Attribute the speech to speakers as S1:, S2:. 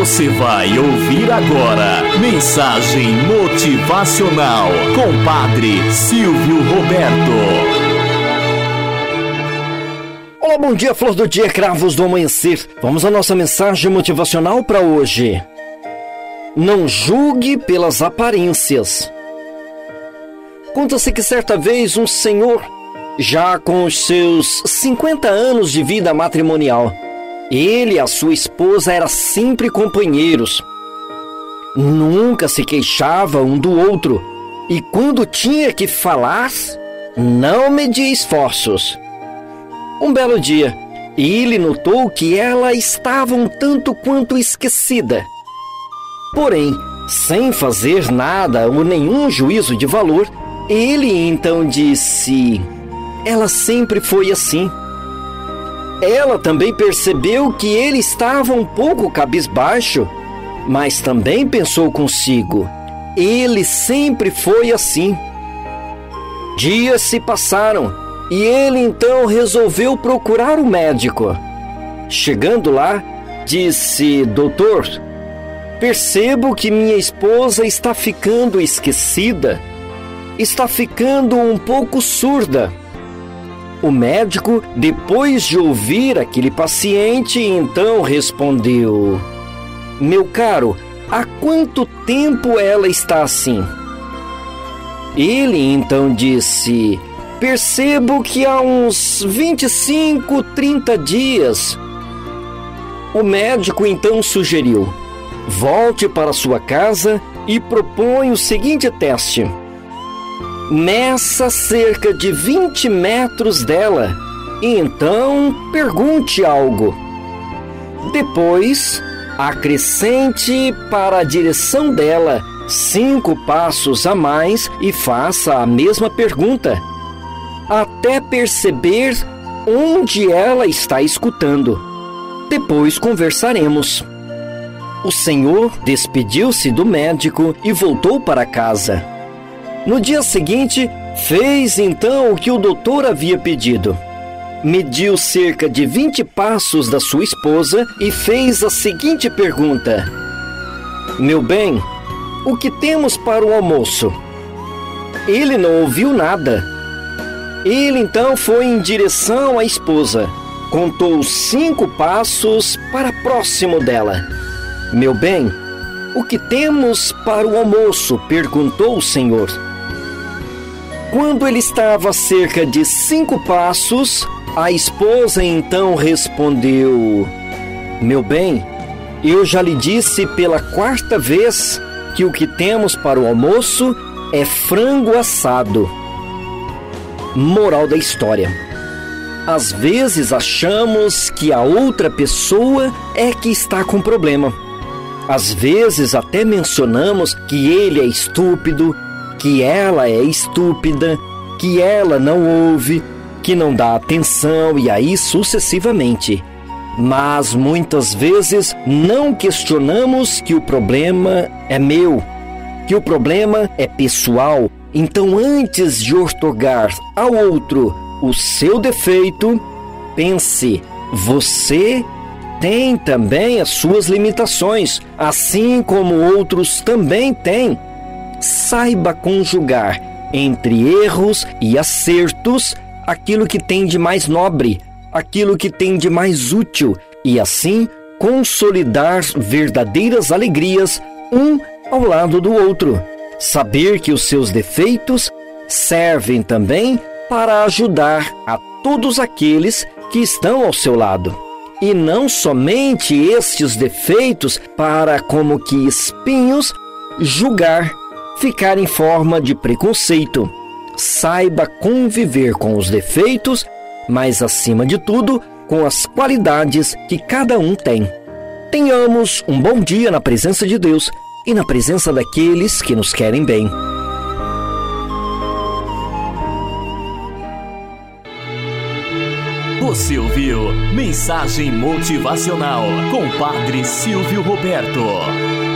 S1: Você vai ouvir agora Mensagem Motivacional com Padre Silvio Roberto.
S2: Olá, bom dia, flor do dia, cravos do amanhecer. Vamos à nossa mensagem motivacional para hoje. Não julgue pelas aparências. Conta-se que certa vez um senhor, já com os seus 50 anos de vida matrimonial, ele e a sua esposa eram sempre companheiros. Nunca se queixava um do outro e quando tinha que falar, não media esforços. Um belo dia, ele notou que ela estava um tanto quanto esquecida. Porém, sem fazer nada ou nenhum juízo de valor, ele então disse: Ela sempre foi assim. Ela também percebeu que ele estava um pouco cabisbaixo, mas também pensou consigo: ele sempre foi assim. Dias se passaram e ele então resolveu procurar o um médico. Chegando lá, disse: Doutor, percebo que minha esposa está ficando esquecida, está ficando um pouco surda. O médico, depois de ouvir aquele paciente, então respondeu: Meu caro, há quanto tempo ela está assim? Ele então disse: Percebo que há uns 25, 30 dias. O médico então sugeriu: Volte para sua casa e propõe o seguinte teste meça cerca de 20 metros dela e então pergunte algo. Depois, acrescente para a direção dela cinco passos a mais e faça a mesma pergunta, até perceber onde ela está escutando. Depois conversaremos. O senhor despediu-se do médico e voltou para casa. No dia seguinte, fez então o que o doutor havia pedido. Mediu cerca de 20 passos da sua esposa e fez a seguinte pergunta: Meu bem, o que temos para o almoço? Ele não ouviu nada. Ele então foi em direção à esposa. Contou cinco passos para próximo dela. Meu bem, o que temos para o almoço? perguntou o Senhor. Quando ele estava a cerca de cinco passos, a esposa então respondeu: Meu bem, eu já lhe disse pela quarta vez que o que temos para o almoço é frango assado. Moral da história. Às vezes achamos que a outra pessoa é que está com problema. Às vezes até mencionamos que ele é estúpido, que ela é estúpida, que ela não ouve, que não dá atenção e aí sucessivamente. Mas muitas vezes não questionamos que o problema é meu, que o problema é pessoal. Então, antes de ortogar ao outro o seu defeito, pense: você tem também as suas limitações, assim como outros também têm saiba conjugar entre erros e acertos aquilo que tem de mais nobre, aquilo que tem de mais útil e assim consolidar verdadeiras alegrias um ao lado do outro. Saber que os seus defeitos servem também para ajudar a todos aqueles que estão ao seu lado. E não somente estes defeitos para, como que espinhos, julgar ficar em forma de preconceito. Saiba conviver com os defeitos, mas acima de tudo, com as qualidades que cada um tem. Tenhamos um bom dia na presença de Deus e na presença daqueles que nos querem bem.
S1: Você ouviu Mensagem Motivacional com Padre Silvio Roberto.